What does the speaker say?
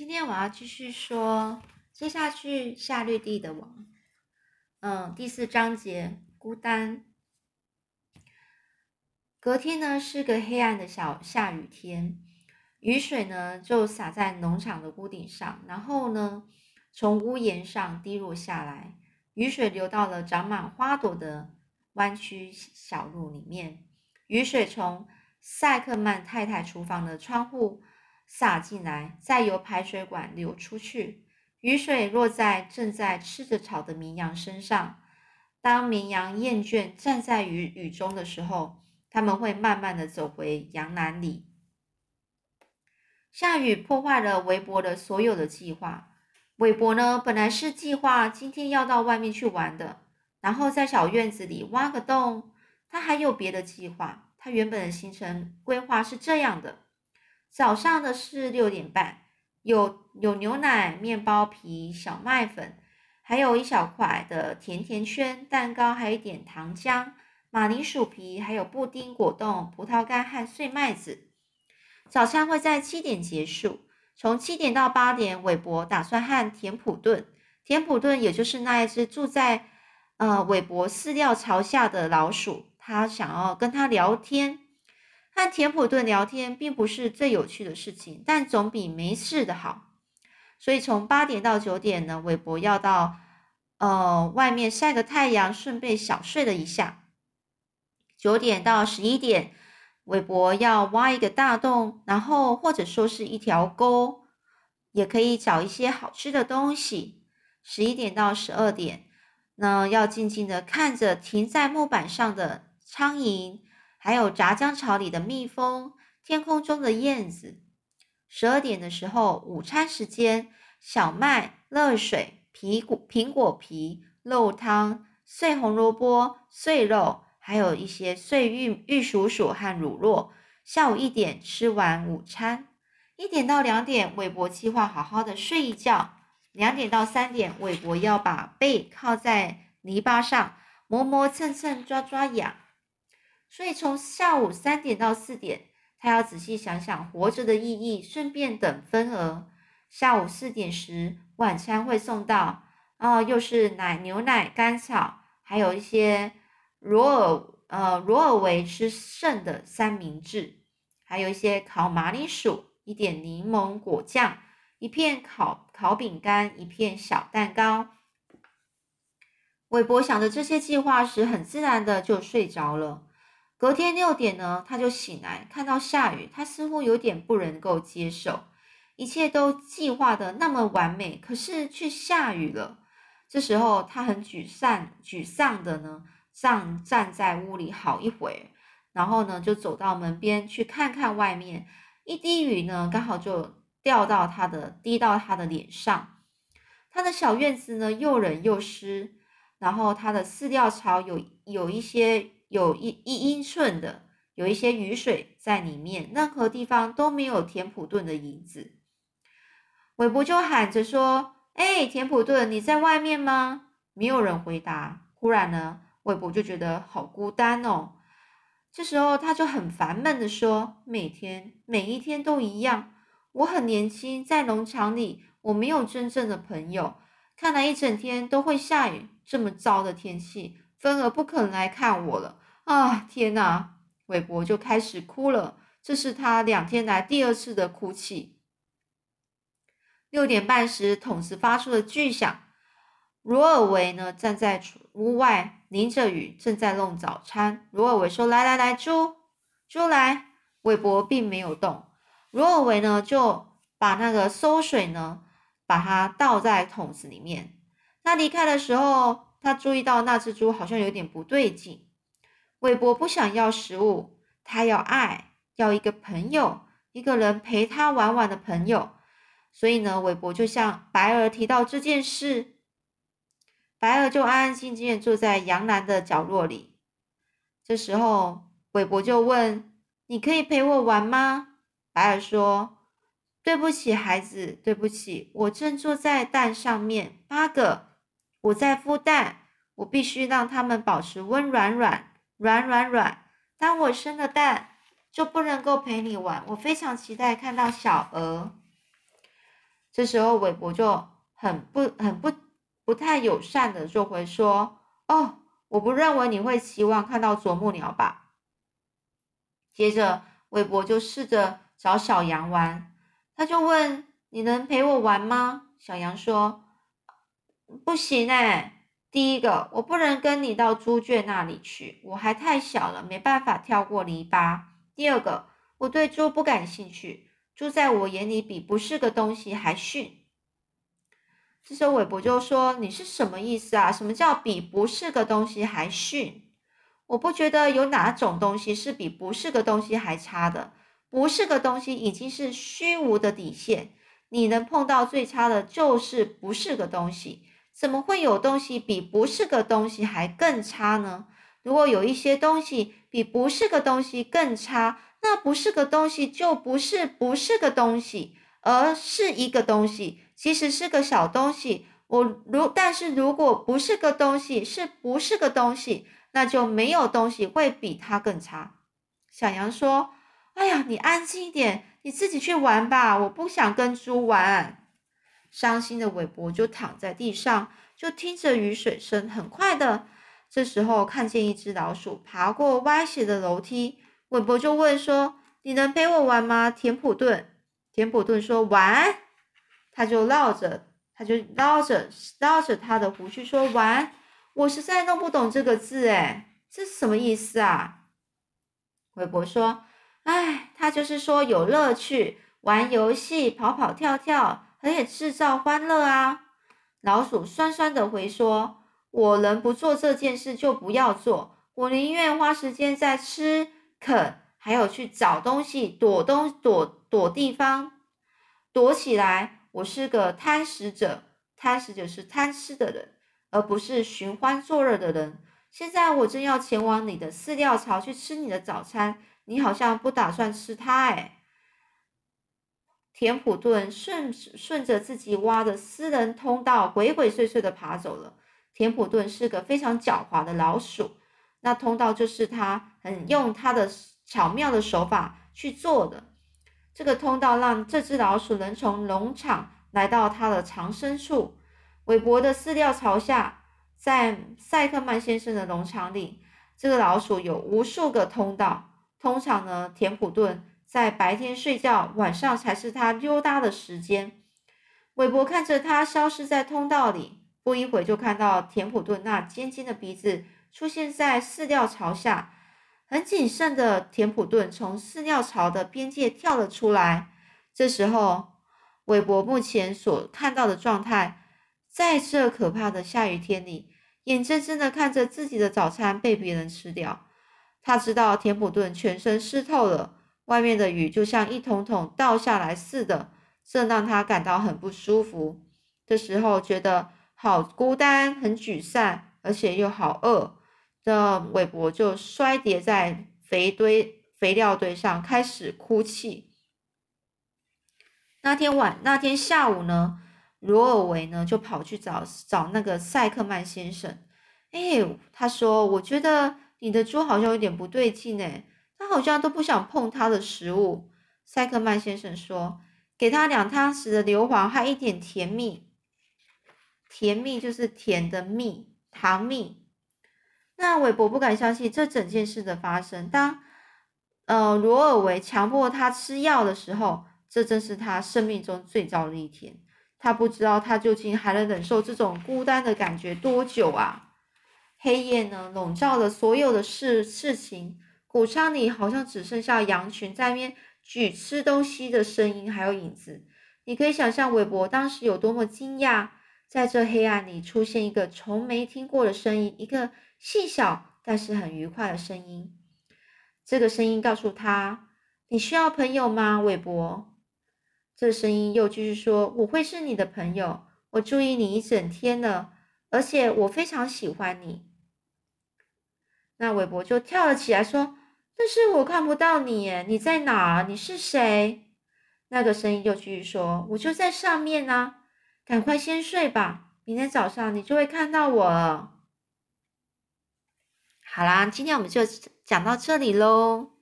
今天我要继续说，接下去夏绿蒂的王，嗯，第四章节孤单。隔天呢是个黑暗的小下雨天，雨水呢就洒在农场的屋顶上，然后呢从屋檐上滴落下来，雨水流到了长满花朵的弯曲小路里面，雨水从塞克曼太太厨房的窗户。洒进来，再由排水管流出去。雨水落在正在吃着草的绵羊身上。当绵羊厌倦站在雨雨中的时候，他们会慢慢的走回羊栏里。下雨破坏了韦伯的所有的计划。韦伯呢，本来是计划今天要到外面去玩的，然后在小院子里挖个洞。他还有别的计划。他原本的行程规划是这样的。早上的是六点半，有有牛奶、面包皮、小麦粉，还有一小块的甜甜圈蛋糕，还有一点糖浆、马铃薯皮，还有布丁、果冻、葡萄干和碎麦子。早餐会在七点结束，从七点到八点，韦伯打算和田普顿，田普顿也就是那一只住在呃韦伯饲料槽下的老鼠，他想要跟他聊天。和田普顿聊天并不是最有趣的事情，但总比没事的好。所以从八点到九点呢，韦伯要到呃外面晒个太阳，顺便小睡了一下。九点到十一点，韦伯要挖一个大洞，然后或者说是一条沟，也可以找一些好吃的东西。十一点到十二点，那要静静的看着停在木板上的苍蝇。还有炸浆巢里的蜜蜂，天空中的燕子。十二点的时候，午餐时间，小麦、热水、皮果、苹果皮、肉汤、碎红萝卜、碎肉，还有一些碎玉玉蜀黍和乳酪。下午一点吃完午餐，一点到两点，韦伯计划好好的睡一觉。两点到三点，韦伯要把背靠在泥巴上，磨磨蹭蹭，抓抓痒。所以从下午三点到四点，他要仔细想想活着的意义，顺便等分额。下午四点时，晚餐会送到，啊，又是奶、牛奶、甘草，还有一些罗尔呃罗尔维吃剩的三明治，还有一些烤马铃薯，一点柠檬果酱，一片烤烤饼干，一片小蛋糕。韦伯想着这些计划时，很自然的就睡着了。隔天六点呢，他就醒来，看到下雨，他似乎有点不能够接受，一切都计划的那么完美，可是却下雨了。这时候他很沮丧，沮丧的呢，站站在屋里好一会，然后呢，就走到门边去看看外面，一滴雨呢，刚好就掉到他的，滴到他的脸上。他的小院子呢，又冷又湿，然后他的饲料槽有有一些。有一一英寸的，有一些雨水在里面，任何地方都没有田普顿的影子。韦伯就喊着说：“哎，田普顿，你在外面吗？”没有人回答。忽然呢，韦伯就觉得好孤单哦。这时候他就很烦闷的说：“每天每一天都一样。我很年轻，在农场里，我没有真正的朋友。看来一整天都会下雨，这么糟的天气，芬儿不可能来看我了。”啊天哪！韦伯就开始哭了，这是他两天来第二次的哭泣。六点半时，桶子发出了巨响。罗尔维呢，站在屋外，淋着雨，正在弄早餐。罗尔维说：“来来来，猪，猪来。”韦伯并没有动。罗尔维呢，就把那个馊水呢，把它倒在桶子里面。他离开的时候，他注意到那只猪好像有点不对劲。韦伯不想要食物，他要爱，要一个朋友，一个人陪他玩玩的朋友。所以呢，韦伯就向白儿提到这件事，白儿就安安静静的坐在阳栏的角落里。这时候，韦伯就问：“你可以陪我玩吗？”白儿说：“对不起，孩子，对不起，我正坐在蛋上面，八个，我在孵蛋，我必须让它们保持温软软。”软软软，当我生了蛋，就不能够陪你玩。我非常期待看到小鹅。这时候韦伯就很不很不不太友善的就回说：“哦，我不认为你会期望看到啄木鸟吧。”接着韦伯就试着找小羊玩，他就问：“你能陪我玩吗？”小羊说：“不行哎，第一个我不能跟你到猪圈那里去，我还太小了，没办法跳过篱笆。第二个，我对猪不感兴趣。”猪在我眼里比不是个东西还逊。这时候韦伯就说：“你是什么意思啊？什么叫比不是个东西还逊？我不觉得有哪种东西是比不是个东西还差的。不是个东西已经是虚无的底线。你能碰到最差的就是不是个东西。怎么会有东西比不是个东西还更差呢？如果有一些东西比不是个东西更差。”那不是个东西，就不是不是个东西，而是一个东西。其实是个小东西。我如但是如果不是个东西，是不是个东西，那就没有东西会比它更差。小羊说：“哎呀，你安静一点，你自己去玩吧，我不想跟猪玩。”伤心的韦伯就躺在地上，就听着雨水声。很快的，这时候看见一只老鼠爬过歪斜的楼梯。韦伯就问说：“你能陪我玩吗？”田普顿，田普顿说：“玩。”他就绕着，他就绕着绕着他的胡须说：“玩。”我实在弄不懂这个字，哎，这是什么意思啊？韦伯说：“哎，他就是说有乐趣，玩游戏，跑跑跳跳，可以制造欢乐啊。”老鼠酸酸的回说：“我能不做这件事就不要做，我宁愿花时间在吃。”啃，还有去找东西，躲东躲躲地方，躲起来。我是个贪食者，贪食者是贪吃的人，而不是寻欢作乐的人。现在我正要前往你的饲料槽去吃你的早餐，你好像不打算吃它哎。田普顿顺顺着自己挖的私人通道，鬼鬼祟祟的爬走了。田普顿是个非常狡猾的老鼠。那通道就是他很用他的巧妙的手法去做的。这个通道让这只老鼠能从农场来到它的藏身处——韦伯的饲料槽下。在塞克曼先生的农场里，这个老鼠有无数个通道。通常呢，田普顿在白天睡觉，晚上才是他溜达的时间。韦伯看着他消失在通道里，不一会就看到田普顿那尖尖的鼻子。出现在饲料槽下，很谨慎的田普顿从饲料槽的边界跳了出来。这时候，韦伯目前所看到的状态，在这可怕的下雨天里，眼睁睁的看着自己的早餐被别人吃掉。他知道田普顿全身湿透了，外面的雨就像一桶桶倒下来似的，这让他感到很不舒服。这时候觉得好孤单，很沮丧，而且又好饿。这韦伯就摔跌在肥堆肥料堆上，开始哭泣。那天晚那天下午呢，罗尔维呢就跑去找找那个塞克曼先生。哎，他说：“我觉得你的猪好像有点不对劲呢，他好像都不想碰他的食物。”塞克曼先生说：“给他两汤匙的硫磺和一点甜蜜，甜蜜就是甜的蜜，糖蜜。”那韦伯不敢相信这整件事的发生。当呃罗尔维强迫他吃药的时候，这正是他生命中最糟的一天。他不知道他究竟还能忍受这种孤单的感觉多久啊！黑夜呢，笼罩了所有的事事情。谷仓里好像只剩下羊群在面举吃东西的声音，还有影子。你可以想象韦伯当时有多么惊讶，在这黑暗里出现一个从没听过的声音，一个。细小但是很愉快的声音，这个声音告诉他：“你需要朋友吗，韦伯？”这声音又继续说：“我会是你的朋友，我注意你一整天了，而且我非常喜欢你。”那韦伯就跳了起来说：“但是我看不到你，你在哪？你是谁？”那个声音又继续说：“我就在上面呢，赶快先睡吧，明天早上你就会看到我了。”好啦，今天我们就讲到这里喽。